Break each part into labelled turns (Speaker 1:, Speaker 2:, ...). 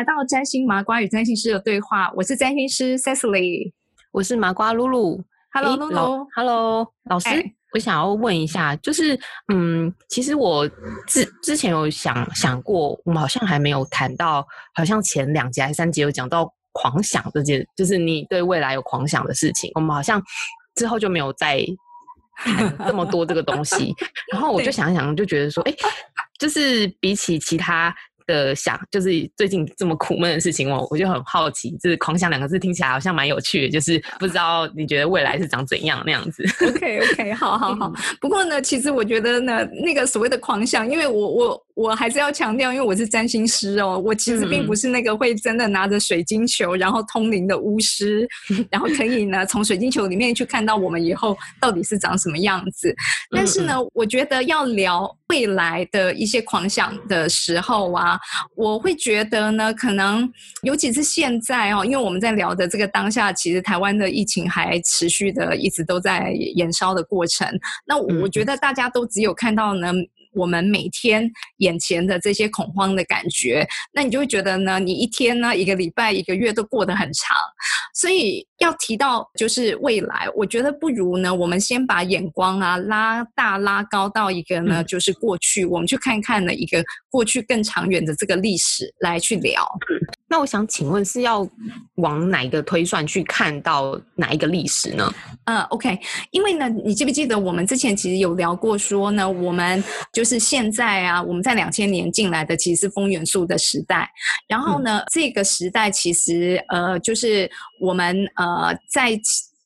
Speaker 1: 来到占星麻瓜与占星师的对话，我是占星师 Cecily，
Speaker 2: 我是麻瓜露露。
Speaker 1: Hello，露露。
Speaker 2: Hello，老师，我想要问一下，就是嗯，其实我之之前有想想过，我们好像还没有谈到，好像前两集还是三集有讲到狂想这件，就是你对未来有狂想的事情，我们好像之后就没有再谈这么多这个东西。然后我就想想，就觉得说，哎，就是比起其他。的想就是最近这么苦闷的事情，我我就很好奇，就是“狂想”两个字听起来好像蛮有趣的，就是不知道你觉得未来是长怎样那样子。
Speaker 1: OK OK，好好好。不过呢，其实我觉得呢，那个所谓的狂想，因为我我。我还是要强调，因为我是占星师哦，我其实并不是那个会真的拿着水晶球然后通灵的巫师，然后可以呢从水晶球里面去看到我们以后到底是长什么样子。但是呢，我觉得要聊未来的一些狂想的时候啊，我会觉得呢，可能尤其是现在哦，因为我们在聊的这个当下，其实台湾的疫情还持续的一直都在延烧的过程。那我觉得大家都只有看到呢。我们每天眼前的这些恐慌的感觉，那你就会觉得呢，你一天呢，一个礼拜、一个月都过得很长。所以要提到就是未来，我觉得不如呢，我们先把眼光啊拉大、拉高到一个呢，就是过去，我们去看看呢一个过去更长远的这个历史来去聊。
Speaker 2: 那我想请问，是要往哪一个推算去看到哪一个历史呢？
Speaker 1: 呃，OK，因为呢，你记不记得我们之前其实有聊过，说呢，我们就是现在啊，我们在两千年进来的其实是风元素的时代，然后呢，这个时代其实呃，就是我们呃在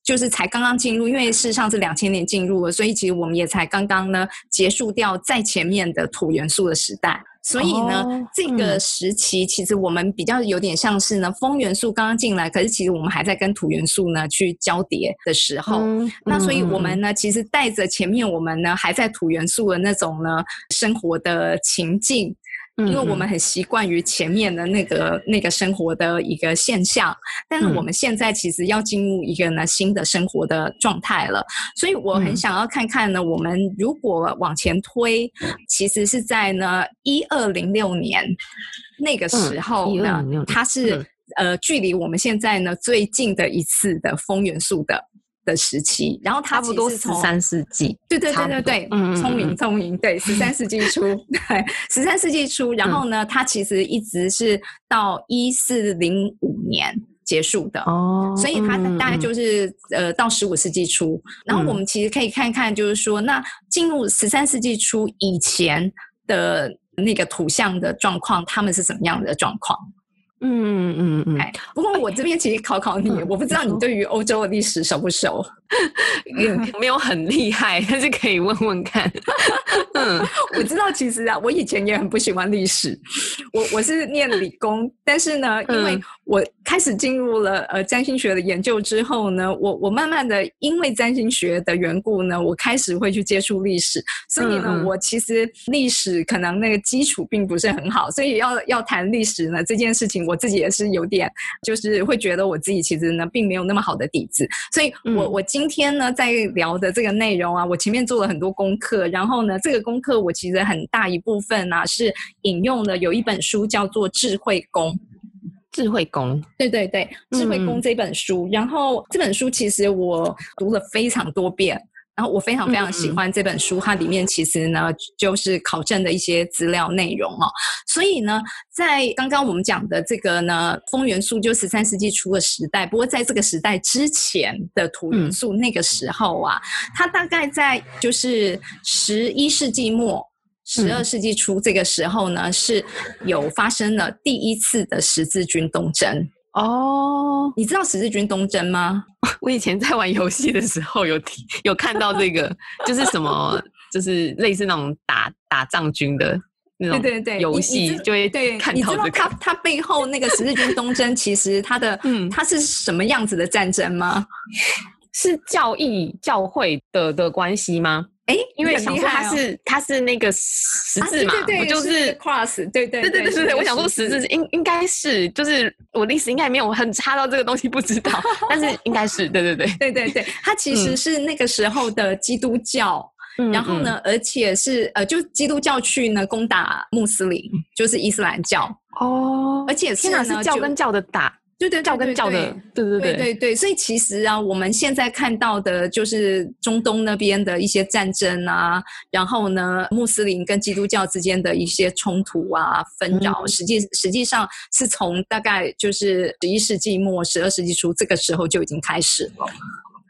Speaker 1: 就是才刚刚进入，因为事实上是两千年进入了，所以其实我们也才刚刚呢结束掉在前面的土元素的时代。所以呢，这个时期其实我们比较有点像是呢，风元素刚刚进来，可是其实我们还在跟土元素呢去交叠的时候。那所以我们呢，其实带着前面我们呢还在土元素的那种呢生活的情境。因为我们很习惯于前面的那个那个生活的一个现象，但是我们现在其实要进入一个呢新的生活的状态了，所以我很想要看看呢，我们如果往前推，其实是在呢一二零六年那个时候呢，它是呃距离我们现在呢最近的一次的风元素的。的时期，然后
Speaker 2: 差不多十三世纪，
Speaker 1: 对对对对对，聪明聪明，对，十三世纪初，对，十三世纪初，然后呢，它其实一直是到一四零五年结束的哦，所以它大概就是呃到十五世纪初，然后我们其实可以看看，就是说，那进入十三世纪初以前的那个图像的状况，他们是什么样的状况？嗯嗯嗯嗯，不过我这边其实考考你，我不知道你对于欧洲的历史熟不熟？
Speaker 2: 没有很厉害，但是可以问问看。
Speaker 1: 嗯，我知道，其实啊，我以前也很不喜欢历史。我我是念理工，但是呢，因为我开始进入了呃占星学的研究之后呢，我我慢慢的因为占星学的缘故呢，我开始会去接触历史。所以呢，我其实历史可能那个基础并不是很好，所以要要谈历史呢这件事情，我自己也是有点就是会觉得我自己其实呢并没有那么好的底子。所以我我今天呢在聊的这个内容啊，我前面做了很多功课，然后呢这个功课我其实很大一部分呢是引用了有一本书叫做《智慧宫》。
Speaker 2: 智慧宫，
Speaker 1: 对对对，《智慧宫》这本书，然后这本书其实我读了非常多遍。然后我非常非常喜欢这本书，它里面其实呢就是考证的一些资料内容哦。所以呢，在刚刚我们讲的这个呢，风元素就十三世纪初的时代。不过在这个时代之前的土元素，那个时候啊，它大概在就是十一世纪末、十二世纪初这个时候呢，是有发生了第一次的十字军东征。哦，你知道十字军东征吗？
Speaker 2: 我以前在玩游戏的时候有听有看到这个，就是什么，就是类似那种打打仗军的那种对对对游戏，就会对看到这个。
Speaker 1: 它它背后那个十字军东征，其实它的嗯，它是什么样子的战争吗？
Speaker 2: 是教义教会的的关系吗？哎，因为想说它是它是那个十字嘛，
Speaker 1: 不
Speaker 2: 就是
Speaker 1: cross？对对
Speaker 2: 对对对对对，我想说十字应应该是就是我历史应该没有很差到这个东西不知道，但是应该是对对对
Speaker 1: 对对对，它其实是那个时候的基督教。然后呢，而且是呃，就基督教去呢攻打穆斯林，就是伊斯兰教
Speaker 2: 哦，
Speaker 1: 而且
Speaker 2: 是呢，是教跟教的打。
Speaker 1: 对对，
Speaker 2: 教跟教的，对对对。
Speaker 1: 对对，所以其实啊，我们现在看到的就是中东那边的一些战争啊，然后呢，穆斯林跟基督教之间的一些冲突啊、纷扰，实际实际上是从大概就是十一世纪末、十二世纪初这个时候就已经开始了。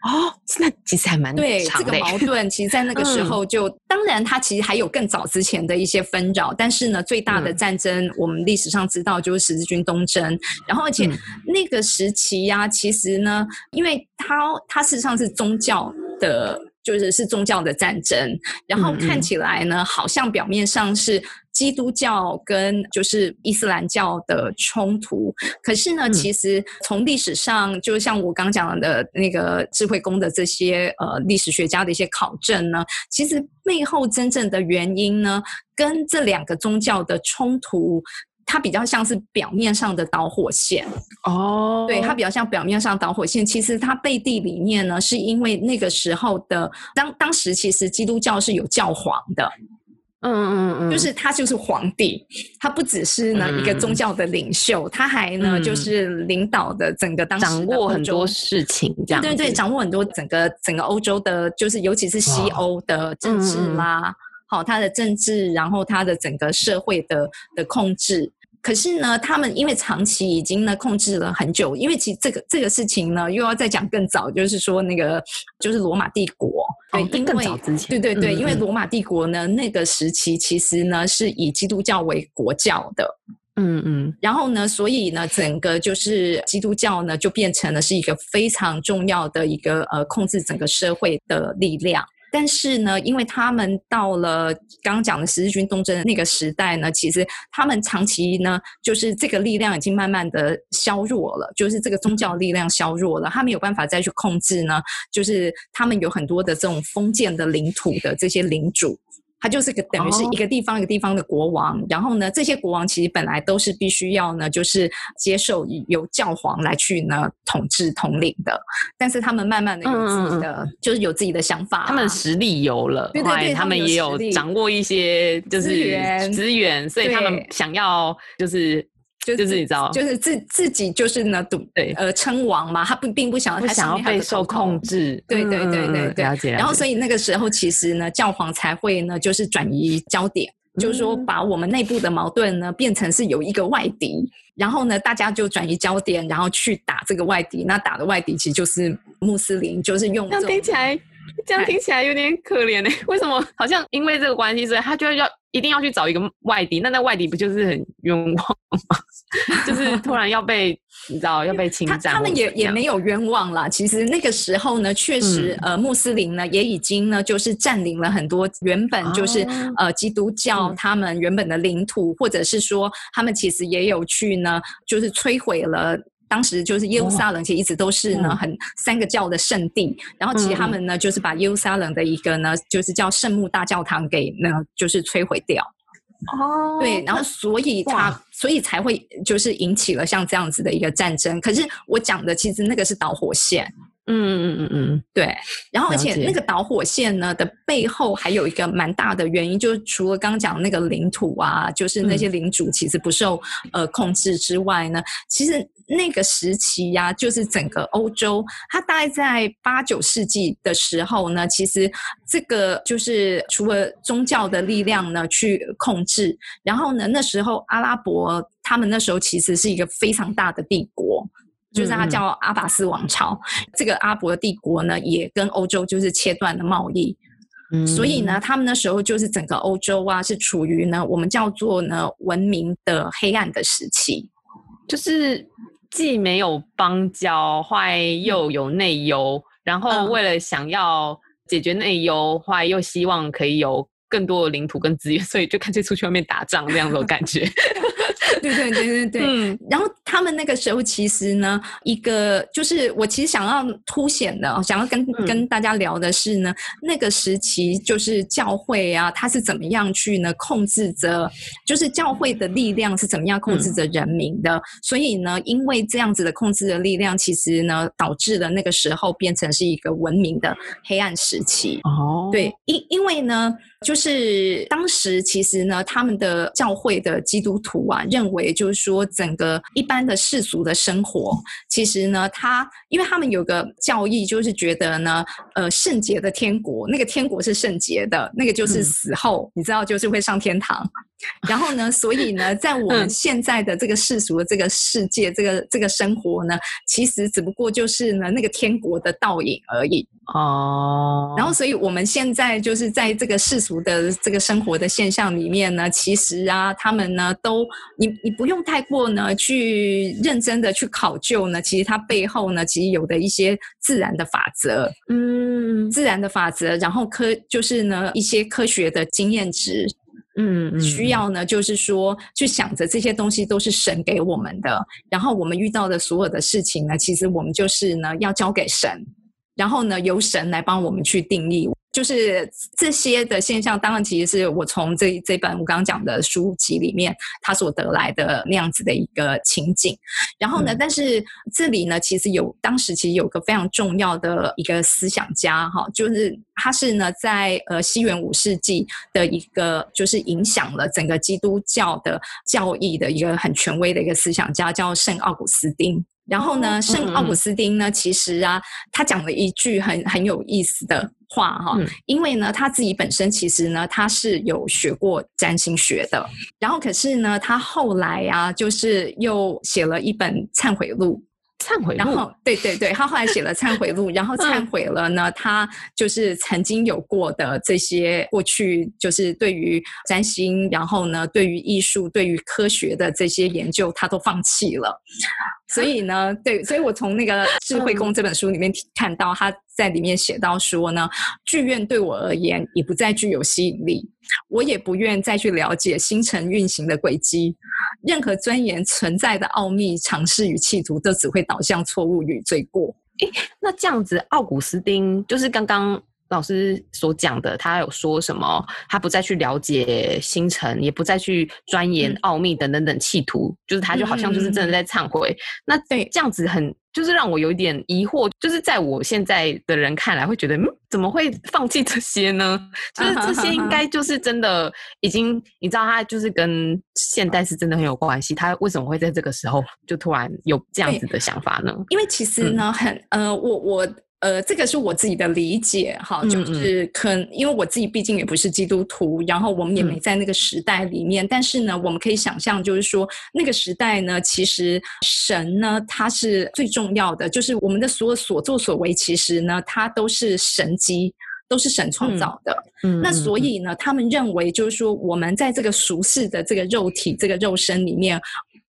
Speaker 2: 哦，那其实还蛮
Speaker 1: 对这个矛盾，其实，在那个时候就，当然，它其实还有更早之前的一些纷扰，但是呢，最大的战争，我们历史上知道就是十字军东征，然后而且那个时期呀，其实呢，因为它它事实上是宗教的。就是是宗教的战争，然后看起来呢，好像表面上是基督教跟就是伊斯兰教的冲突，可是呢，其实从历史上，就像我刚讲的那个智慧宫的这些呃历史学家的一些考证呢，其实背后真正的原因呢，跟这两个宗教的冲突。它比较像是表面上的导火线哦，对，它比较像表面上导火线。其实它背地里面呢，是因为那个时候的当当时其实基督教是有教皇的，嗯嗯嗯，就是他就是皇帝，他不只是呢一个宗教的领袖，他还呢就是领导的整个当时
Speaker 2: 掌握很多事情，这样
Speaker 1: 对对，掌握很多整个整个欧洲的，就是尤其是西欧的政治啦。好，他的政治，然后他的整个社会的的控制，可是呢，他们因为长期已经呢控制了很久，因为其实这个这个事情呢，又要再讲更早，就是说那个就是罗马帝国，
Speaker 2: 对，因为
Speaker 1: 对对对，因为罗马帝国呢那个时期其实呢是以基督教为国教的，嗯嗯，然后呢，所以呢，整个就是基督教呢就变成了是一个非常重要的一个呃控制整个社会的力量。但是呢，因为他们到了刚刚讲的十字军东征的那个时代呢，其实他们长期呢，就是这个力量已经慢慢的削弱了，就是这个宗教力量削弱了，他没有办法再去控制呢，就是他们有很多的这种封建的领土的这些领主。他就是个等于是一个地方一个地方的国王，然后呢，这些国王其实本来都是必须要呢，就是接受由教皇来去呢统治统领的，但是他们慢慢的有自己的，就是有自己的想法，
Speaker 2: 他们实力有了，
Speaker 1: 对对对，
Speaker 2: 他们也有掌握一些就是资源，资源，所以他们想要就是。就是你知道，
Speaker 1: 就是自自己就是呢，赌对呃称王嘛，他不并不想要他
Speaker 2: 想要备受控制，
Speaker 1: 对对对对对，
Speaker 2: 了解。
Speaker 1: 然后所以那个时候其实呢，教皇才会呢就是转移焦点，就是说把我们内部的矛盾呢变成是有一个外敌，然后呢大家就转移焦点，然后去打这个外敌。那打的外敌其实就是穆斯林，就是用
Speaker 2: 这样听起来，这样听起来有点可怜哎，为什么好像因为这个关系，所以他就要。一定要去找一个外敌，那那外敌不就是很冤枉吗？就是突然要被你知道要被侵占，
Speaker 1: 他们也也没有冤枉啦。其实那个时候呢，确实呃，穆斯林呢也已经呢就是占领了很多原本就是呃基督教他们原本的领土，或者是说他们其实也有去呢，就是摧毁了。当时就是耶路撒冷，其实一直都是呢很三个教的圣地。然后其实他们呢，就是把耶路撒冷的一个呢，就是叫圣母大教堂给呢，就是摧毁掉。哦，对，然后所以他所以才会就是引起了像这样子的一个战争。可是我讲的其实那个是导火线。嗯嗯嗯嗯，对。然后而且那个导火线呢的背后还有一个蛮大的原因，就是除了刚刚讲那个领土啊，就是那些领主其实不受呃控制之外呢，其实。那个时期呀，就是整个欧洲，它大概在八九世纪的时候呢，其实这个就是除了宗教的力量呢去控制，然后呢，那时候阿拉伯他们那时候其实是一个非常大的帝国，就是它叫阿巴斯王朝。这个阿伯帝国呢，也跟欧洲就是切断了贸易，所以呢，他们那时候就是整个欧洲啊，是处于呢我们叫做呢文明的黑暗的时期，
Speaker 2: 就是。既没有邦交，坏又有内忧，然后为了想要解决内忧，坏又希望可以有更多的领土跟资源，所以就干脆出去外面打仗这样子感觉。
Speaker 1: 对对对对对。嗯。然后他们那个时候其实呢，一个就是我其实想要凸显的，想要跟跟大家聊的是呢，那个时期就是教会啊，它是怎么样去呢控制着，就是教会的力量是怎么样控制着人民的。所以呢，因为这样子的控制的力量，其实呢，导致了那个时候变成是一个文明的黑暗时期。哦。对，因因为呢。就是当时其实呢，他们的教会的基督徒啊，认为就是说，整个一般的世俗的生活，其实呢，他因为他们有个教义，就是觉得呢，呃，圣洁的天国，那个天国是圣洁的，那个就是死后，你知道，就是会上天堂。然后呢，所以呢，在我们现在的这个世俗的这个世界，这个这个生活呢，其实只不过就是呢，那个天国的倒影而已。哦。然后，所以我们现在就是在这个世俗的这个生活的现象里面呢，其实啊，他们呢，都你你不用太过呢去认真的去考究呢，其实它背后呢，其实有的一些自然的法则，嗯，自然的法则，然后科就是呢一些科学的经验值。嗯，需要呢，就是说，去想着这些东西都是神给我们的，然后我们遇到的所有的事情呢，其实我们就是呢要交给神，然后呢由神来帮我们去定义。就是这些的现象，当然其实是我从这这本我刚刚讲的书籍里面他所得来的那样子的一个情景。然后呢，但是这里呢，其实有当时其实有个非常重要的一个思想家哈，就是他是呢在呃西元五世纪的一个就是影响了整个基督教的教义的一个很权威的一个思想家，叫圣奥古斯丁。然后呢，圣奥古斯丁呢，其实啊，他讲了一句很很有意思的话哈，因为呢，他自己本身其实呢，他是有学过占星学的，然后可是呢，他后来啊，就是又写了一本忏悔录。
Speaker 2: 忏悔录，
Speaker 1: 然后对对对，他后来写了忏悔录，然后忏悔了呢，他就是曾经有过的这些过去，就是对于占星，然后呢，对于艺术，对于科学的这些研究，他都放弃了。所以呢，对，所以我从那个《智慧宫》这本书里面看到，他在里面写到说呢，剧院对我而言已不再具有吸引力，我也不愿再去了解星辰运行的轨迹，任何钻研存在的奥秘、尝试与企图，都只会导向错误与罪过。
Speaker 2: 诶，那这样子，奥古斯丁就是刚刚。老师所讲的，他有说什么？他不再去了解星辰，也不再去钻研奥秘等等等企图，就是他就好像就是真的在忏悔。那对这样子很，就是让我有一点疑惑。就是在我现在的人看来，会觉得嗯，怎么会放弃这些呢？就是这些应该就是真的已经，你知道，他就是跟现代是真的很有关系。他为什么会在这个时候就突然有这样子的想法呢？
Speaker 1: 因为其实呢，很呃，我我。呃，这个是我自己的理解哈，就是可因为我自己毕竟也不是基督徒，然后我们也没在那个时代里面，但是呢，我们可以想象，就是说那个时代呢，其实神呢，他是最重要的，就是我们的所有所作所为，其实呢，它都是神机，都是神创造的。嗯那所以呢，他们认为就是说，我们在这个俗世的这个肉体、这个肉身里面。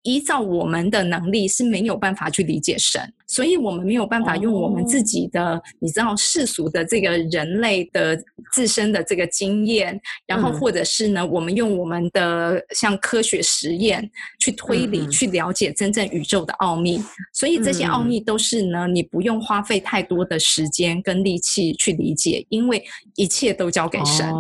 Speaker 1: 依照我们的能力是没有办法去理解神，所以我们没有办法用我们自己的，你知道世俗的这个人类的自身的这个经验，然后或者是呢，我们用我们的像科学实验去推理、去了解真正宇宙的奥秘。所以这些奥秘都是呢，你不用花费太多的时间跟力气去理解，因为一切都交给神。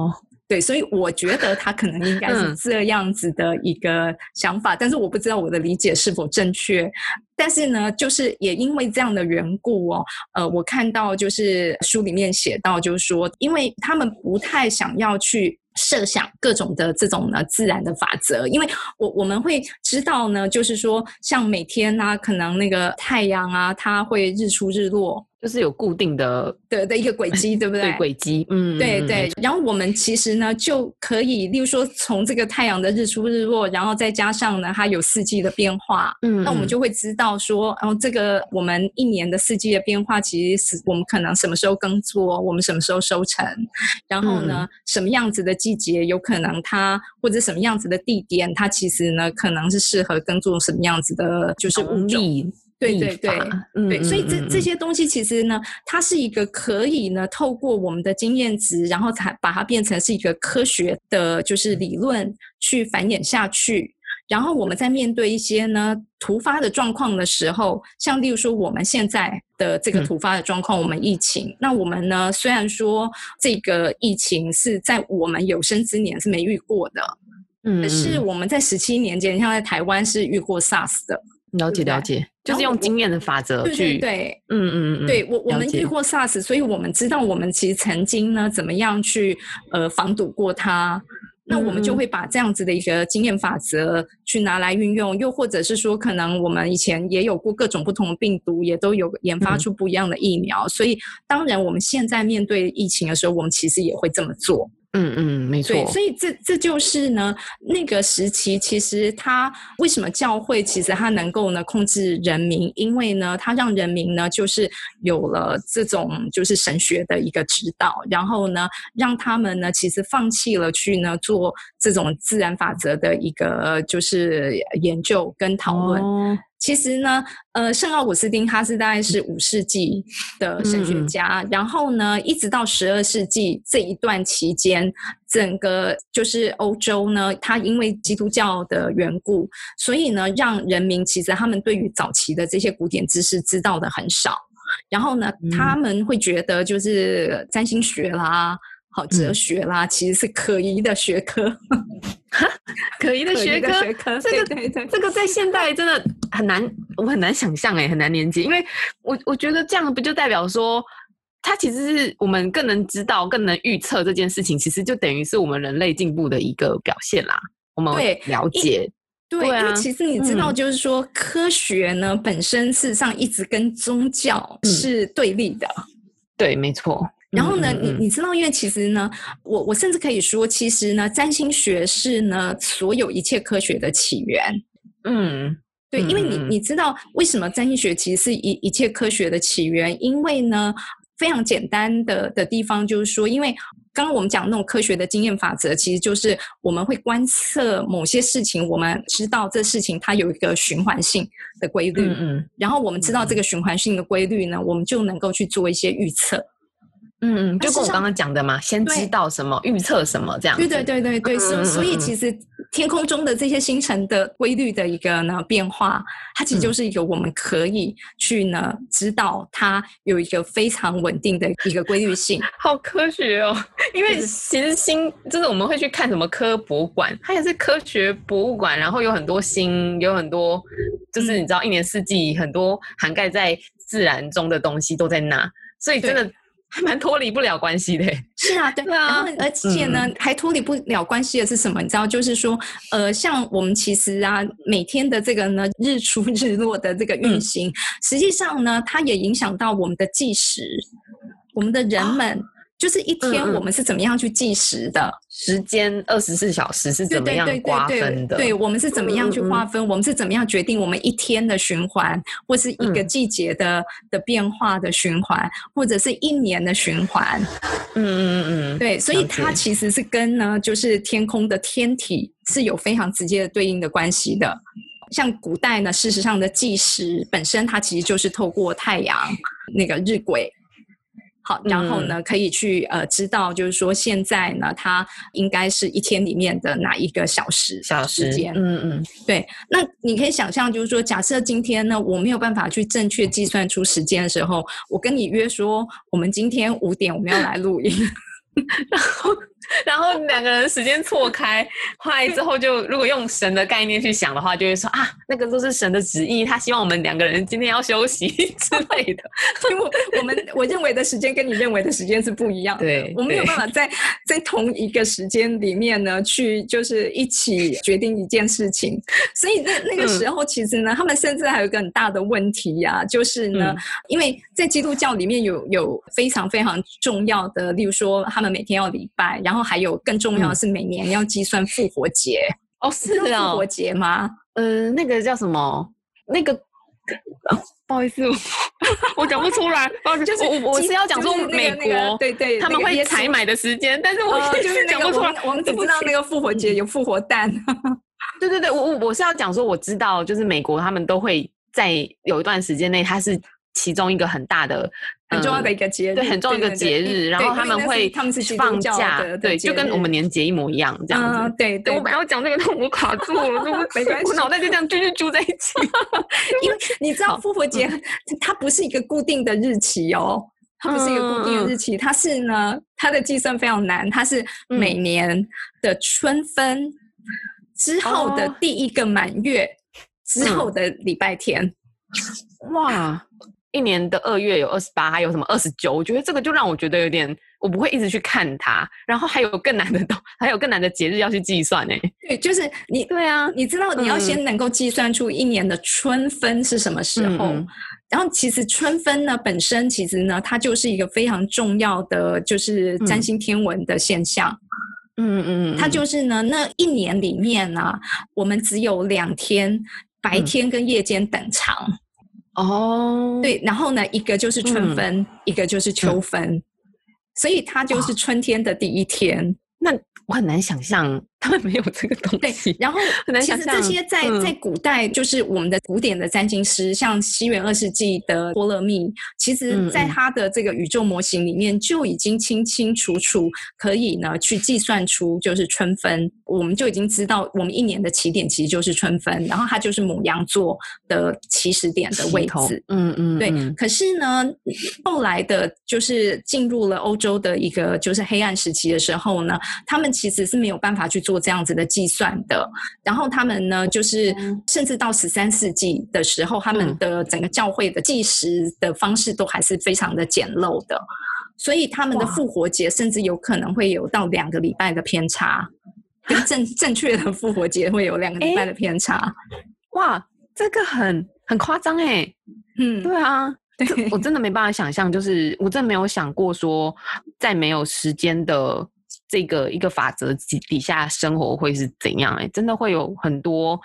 Speaker 1: 对，所以我觉得他可能应该是这样子的一个想法，但是我不知道我的理解是否正确。但是呢，就是也因为这样的缘故哦，呃，我看到就是书里面写到，就是说，因为他们不太想要去设想各种的这种呢自然的法则，因为我我们会知道呢，就是说，像每天呢，可能那个太阳啊，它会日出日落。
Speaker 2: 就是有固定的
Speaker 1: 的的一个轨迹，对不对？
Speaker 2: 对轨迹，嗯，
Speaker 1: 对对。然后我们其实呢，就可以，例如说，从这个太阳的日出日落，然后再加上呢，它有四季的变化，嗯，那我们就会知道说，然后这个我们一年的四季的变化，其实是我们可能什么时候耕作，我们什么时候收成，然后呢，什么样子的季节有可能它或者什么样子的地点，它其实呢，可能是适合耕作什么样子的，就是物种。对对对，嗯对，所以这这些东西其实呢，它是一个可以呢，透过我们的经验值，然后才把它变成是一个科学的，就是理论去繁衍下去。然后我们在面对一些呢突发的状况的时候，像例如说我们现在的这个突发的状况，我们疫情，那我们呢虽然说这个疫情是在我们有生之年是没遇过的，嗯，可是我们在十七年前，像在台湾是遇过 SARS 的，
Speaker 2: 了解了解，就是用经验的法则去，
Speaker 1: 对，嗯嗯嗯，对我我们遇过 SARS，所以我们知道我们其实曾经呢怎么样去呃防堵过它。那我们就会把这样子的一个经验法则去拿来运用，又或者是说，可能我们以前也有过各种不同的病毒，也都有研发出不一样的疫苗，所以当然我们现在面对疫情的时候，我们其实也会这么做。
Speaker 2: 嗯嗯，没错。
Speaker 1: 所以这这就是呢，那个时期其实他为什么教会其实他能够呢控制人民，因为呢，他让人民呢就是有了这种就是神学的一个指导，然后呢，让他们呢其实放弃了去呢做这种自然法则的一个就是研究跟讨论。其实呢，呃，圣奥古斯丁他是大概是五世纪的神学家，然后呢，一直到十二世纪这一段期间，整个就是欧洲呢，他因为基督教的缘故，所以呢，让人民其实他们对于早期的这些古典知识知道的很少，然后呢，他们会觉得就是占星学啦。好，哲学啦，其实是可疑的学科，
Speaker 2: 可疑的学科，
Speaker 1: 这个对对，
Speaker 2: 这个在现代真的很难，我很难想象哎，很难连接，因为我我觉得这样不就代表说，它其实是我们更能知道、更能预测这件事情，其实就等于是我们人类进步的一个表现啦。我们了解，
Speaker 1: 对，因为其实你知道，就是说科学呢本身事实上一直跟宗教是对立的，
Speaker 2: 对，没错。
Speaker 1: 然后呢，你你知道，因为其实呢，我我甚至可以说，其实呢，占星学是呢所有一切科学的起源。嗯，对，因为你你知道为什么占星学其实是一一切科学的起源？因为呢，非常简单的的地方就是说，因为刚刚我们讲那种科学的经验法则，其实就是我们会观测某些事情，我们知道这事情它有一个循环性的规律。嗯嗯，然后我们知道这个循环性的规律呢，我们就能够去做一些预测。
Speaker 2: 嗯嗯，就跟我刚刚讲的嘛，先知道什么，预测什么这样。
Speaker 1: 对对对对对，所所以其实天空中的这些星辰的规律的一个呢变化，它其实就是一个我们可以去呢知道它有一个非常稳定的一个规律性。
Speaker 2: 好科学哦，因为其实星就是我们会去看什么科博物馆，它也是科学博物馆，然后有很多星，有很多就是你知道一年四季很多涵盖在自然中的东西都在那，所以真的。还蛮脱离不了关系的，
Speaker 1: 是啊，对啊，然后而且呢，还脱离不了关系的是什么？你知道，就是说，呃，像我们其实啊，每天的这个呢，日出日落的这个运行，实际上呢，它也影响到我们的计时，我们的人们。就是一天，我们是怎么样去计时的？
Speaker 2: 时间二十四小时是怎么样划分的？
Speaker 1: 对我们是怎么样去划分？我们是怎么样决定我们一天的循环，或是一个季节的的变化的循环，或者是一年的循环？嗯嗯嗯嗯，对，所以它其实是跟呢，就是天空的天体是有非常直接的对应的关系的。像古代呢，事实上的计时本身，它其实就是透过太阳那个日晷。好，然后呢，可以去呃知道，就是说现在呢，它应该是一天里面的哪一个小时
Speaker 2: 小
Speaker 1: 时间？嗯嗯，对。那你可以想象，就是说，假设今天呢，我没有办法去正确计算出时间的时候，我跟你约说，我们今天五点我们要来录音。
Speaker 2: 然后，然后两个人时间错开，后来之后就如果用神的概念去想的话，就会说啊，那个都是神的旨意，他希望我们两个人今天要休息 之类的。
Speaker 1: 因为我们我认为的时间跟你认为的时间是不一样，
Speaker 2: 对，
Speaker 1: 我没有办法在 在同一个时间里面呢去就是一起决定一件事情。所以那那个时候其实呢，他们甚至还有一个很大的问题呀，就是呢，因为在基督教里面有有非常非常重要的，例如说他们。每天要礼拜，然后还有更重要的是每年要计算复活节
Speaker 2: 哦，是
Speaker 1: 啊，复活节吗？
Speaker 2: 呃，那个叫什么？那个不好意思，我讲不出来。就是我我是要讲说美国，
Speaker 1: 对对，
Speaker 2: 他们会采买的时间，但是我就是讲不出来。
Speaker 1: 我们只知道那个复活节有复活蛋。
Speaker 2: 对对对，我我我是要讲说，我知道，就是美国他们都会在有一段时间内，它是其中一个很大的。
Speaker 1: 很重要的一个节日，
Speaker 2: 对，很重要的节日。然后他们会
Speaker 1: 他们是
Speaker 2: 放假，对，就跟我们年节一模一样这样
Speaker 1: 子。对对，
Speaker 2: 我本来要讲这个，但我卡住了，没关系，我脑袋就这样聚聚住在一起。
Speaker 1: 因为你知道复活节它不是一个固定的日期哦，它不是一个固定的日期，它是呢，它的计算非常难，它是每年的春分之后的第一个满月之后的礼拜天。
Speaker 2: 哇，一年的二月有二十八，还有什么二十九？我觉得这个就让我觉得有点，我不会一直去看它。然后还有更难的，还有更难的节日要去计算呢。
Speaker 1: 对，就是你，
Speaker 2: 对啊，
Speaker 1: 你知道你要先能够计算出一年的春分是什么时候。然后其实春分呢本身其实呢它就是一个非常重要的就是占星天文的现象。嗯嗯嗯，它就是呢那一年里面呢，我们只有两天。白天跟夜间等长，哦，对，然后呢，一个就是春分，一个就是秋分，所以它就是春天的第一天。
Speaker 2: 那我很难想象。他们没有这个东
Speaker 1: 西。对，然后其实这些在在古代，就是我们的古典的占星师，像西元二世纪的托勒密，其实在他的这个宇宙模型里面就已经清清楚楚可以呢去计算出就是春分，我们就已经知道我们一年的起点其实就是春分，然后它就是母羊座的起始点的位置。嗯嗯，对。可是呢，后来的就是进入了欧洲的一个就是黑暗时期的时候呢，他们其实是没有办法去做。做这样子的计算的，然后他们呢，就是甚至到十三世纪的时候，他们的整个教会的计时的方式都还是非常的简陋的，所以他们的复活节甚至有可能会有到两个礼拜的偏差，跟正 正确的复活节会有两个礼拜的偏差。
Speaker 2: 哇，这个很很夸张哎，嗯，对啊，对我真的没办法想象，就是我真的没有想过说，在没有时间的。这个一个法则底底下生活会是怎样？哎，真的会有很多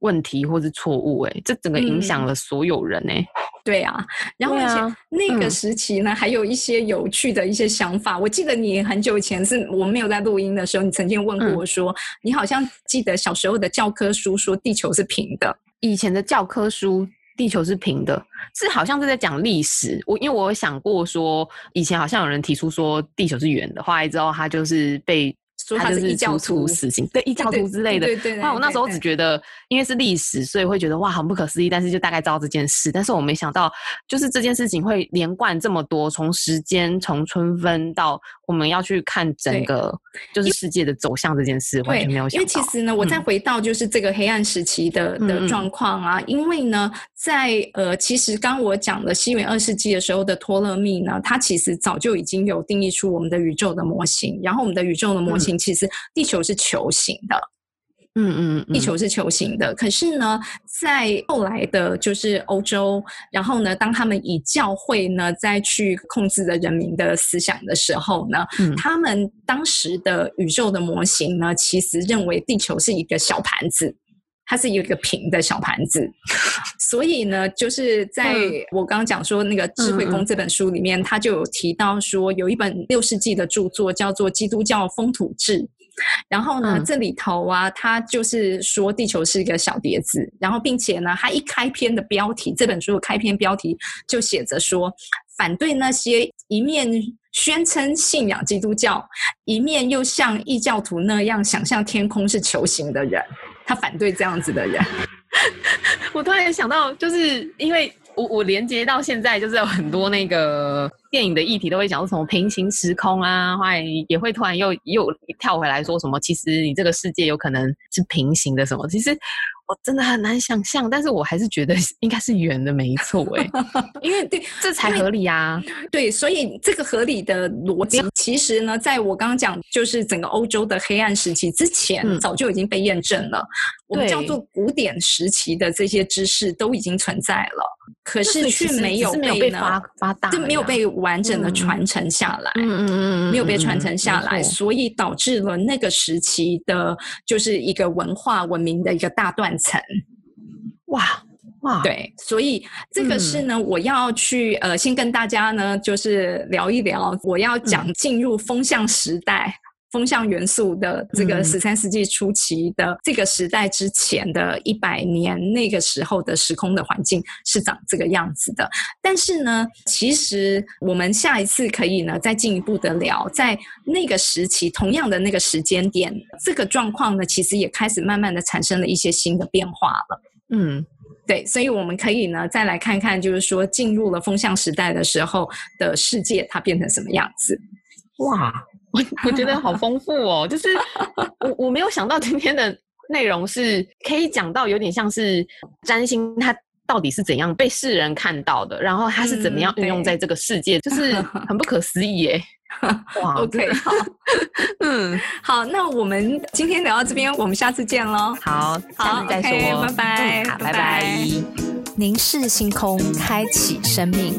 Speaker 2: 问题或是错误哎，这整个影响了所有人哎。
Speaker 1: 对啊，然后而且那个时期呢，还有一些有趣的一些想法。我记得你很久以前是我们没有在录音的时候，你曾经问过我说，你好像记得小时候的教科书说地球是平的，
Speaker 2: 以前的教科书。地球是平的，是好像是在讲历史。我因为我有想过说，以前好像有人提出说地球是圆的，后来之后他就是被。
Speaker 1: 说他
Speaker 2: 是异
Speaker 1: 教徒
Speaker 2: 死刑，对异教徒之类的。
Speaker 1: 对对。
Speaker 2: 那我那时候只觉得，因为是历史，所以会觉得哇，很不可思议。但是就大概知道这件事，但是我没想到，就是这件事情会连贯这么多，从时间，从春分到我们要去看整个就是世界的走向这件事，完全没有想到。
Speaker 1: 因为其实呢，我再回到就是这个黑暗时期的的状况啊，因为呢，在呃，其实刚我讲的西元二世纪的时候的托勒密呢，他其实早就已经有定义出我们的宇宙的模型，然后我们的宇宙的模型。其实地球是球形的，嗯嗯，地球是球形的。可是呢，在后来的，就是欧洲，然后呢，当他们以教会呢再去控制着人民的思想的时候呢，他们当时的宇宙的模型呢，其实认为地球是一个小盘子，它是有一个平的小盘子。所以呢，就是在我刚刚讲说那个智慧宫这本书里面，他就有提到说，有一本六世纪的著作叫做《基督教风土志》，然后呢，这里头啊，他就是说地球是一个小碟子，然后并且呢，他一开篇的标题，这本书的开篇标题就写着说，反对那些一面宣称信仰基督教，一面又像异教徒那样想象天空是球形的人，他反对这样子的人。
Speaker 2: 我突然想到，就是因为我我连接到现在，就是有很多那个电影的议题都会讲说什么平行时空啊，后来也会突然又又跳回来说什么，其实你这个世界有可能是平行的什么，其实。我真的很难想象，但是我还是觉得 应该是圆的，没错哎，因为对这才合理啊。
Speaker 1: 对，所以这个合理的逻辑，其实呢，在我刚刚讲，就是整个欧洲的黑暗时期之前，早就已经被验证了。我们叫做古典时期的这些知识都已经存在了，可是却没有
Speaker 2: 被发发大，
Speaker 1: 就没有被完整的传承下来。嗯嗯嗯，没有被传承下来，所以导致了那个时期的，就是一个文化文明的一个大断。层，哇哇，对，所以这个是呢，我要去呃，先跟大家呢，就是聊一聊，我要讲进入风向时代风向元素的这个十三世纪初期的这个时代之前的一百年，那个时候的时空的环境是长这个样子的。但是呢，其实我们下一次可以呢再进一步的聊，在那个时期同样的那个时间点，这个状况呢，其实也开始慢慢的产生了一些新的变化了。嗯。对，所以我们可以呢再来看看，就是说进入了风向时代的时候的世界，它变成什么样子？
Speaker 2: 哇，我 我觉得好丰富哦！就是 我我没有想到今天的内容是可以讲到有点像是占星，它到底是怎样被世人看到的，然后它是怎么样运用在这个世界，就是 很不可思议耶！
Speaker 1: 哇，OK，好，嗯，好，那我们今天聊到这边，我们下次见喽。
Speaker 2: 好，下次再说，
Speaker 1: 拜拜，
Speaker 2: 拜拜。
Speaker 1: 凝视星空，开启生命。